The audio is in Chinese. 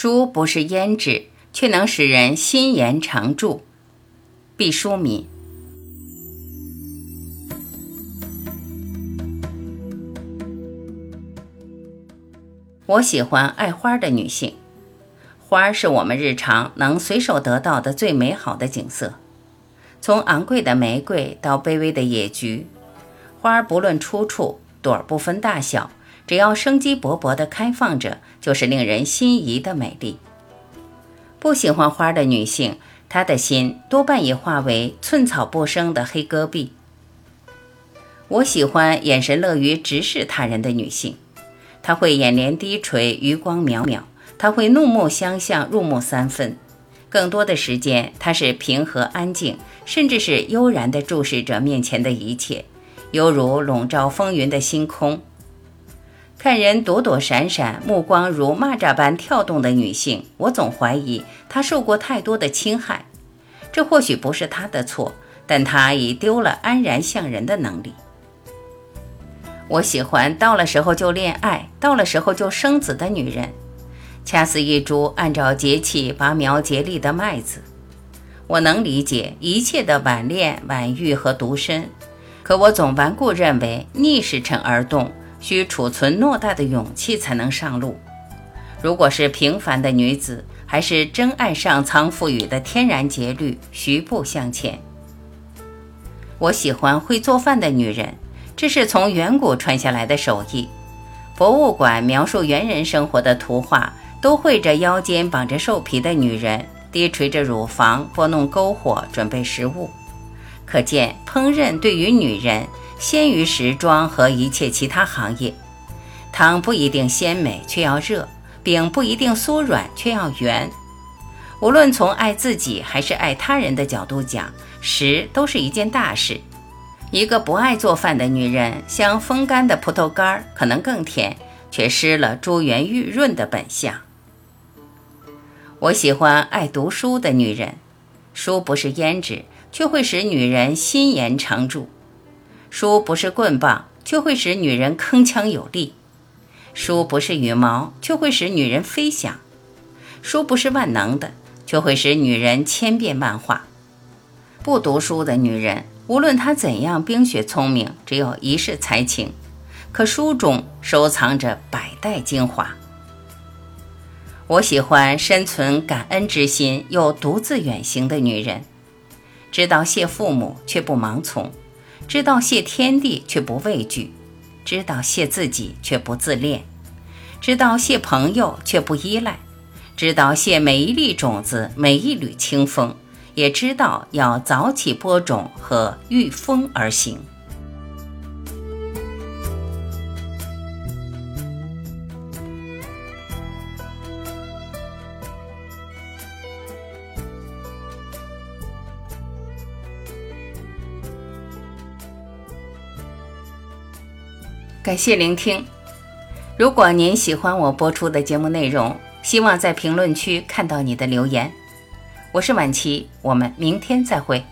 书不是胭脂，却能使人心颜常驻。毕淑敏。我喜欢爱花的女性。花是我们日常能随手得到的最美好的景色，从昂贵的玫瑰到卑微的野菊，花不论出处，朵儿不分大小。只要生机勃勃地开放着，就是令人心仪的美丽。不喜欢花的女性，她的心多半已化为寸草不生的黑戈壁。我喜欢眼神乐于直视他人的女性，她会眼帘低垂，余光渺渺；她会怒目相向，入木三分。更多的时间，她是平和安静，甚至是悠然地注视着面前的一切，犹如笼罩风云的星空。看人躲躲闪闪，目光如蚂蚱般跳动的女性，我总怀疑她受过太多的侵害。这或许不是她的错，但她已丢了安然向人的能力。我喜欢到了时候就恋爱，到了时候就生子的女人，恰似一株按照节气拔苗结粒的麦子。我能理解一切的晚恋、晚育和独身，可我总顽固认为逆时辰而动。需储存偌大的勇气才能上路。如果是平凡的女子，还是真爱上苍赋予的天然节律，徐步向前。我喜欢会做饭的女人，这是从远古传下来的手艺。博物馆描述猿人生活的图画，都绘着腰间绑着兽皮的女人，低垂着乳房，拨弄篝火，准备食物。可见，烹饪对于女人。先于时装和一切其他行业，汤不一定鲜美，却要热；饼不一定酥软，却要圆。无论从爱自己还是爱他人的角度讲，食都是一件大事。一个不爱做饭的女人，像风干的葡萄干，可能更甜，却失了珠圆玉润的本相。我喜欢爱读书的女人，书不是胭脂，却会使女人心颜常驻。书不是棍棒，却会使女人铿锵有力；书不是羽毛，却会使女人飞翔；书不是万能的，却会使女人千变万化。不读书的女人，无论她怎样冰雪聪明，只有一世才情，可书中收藏着百代精华。我喜欢深存感恩之心又独自远行的女人，知道谢父母却不盲从。知道谢天地却不畏惧，知道谢自己却不自恋，知道谢朋友却不依赖，知道谢每一粒种子每一缕清风，也知道要早起播种和御风而行。感谢聆听。如果您喜欢我播出的节目内容，希望在评论区看到你的留言。我是晚琪，我们明天再会。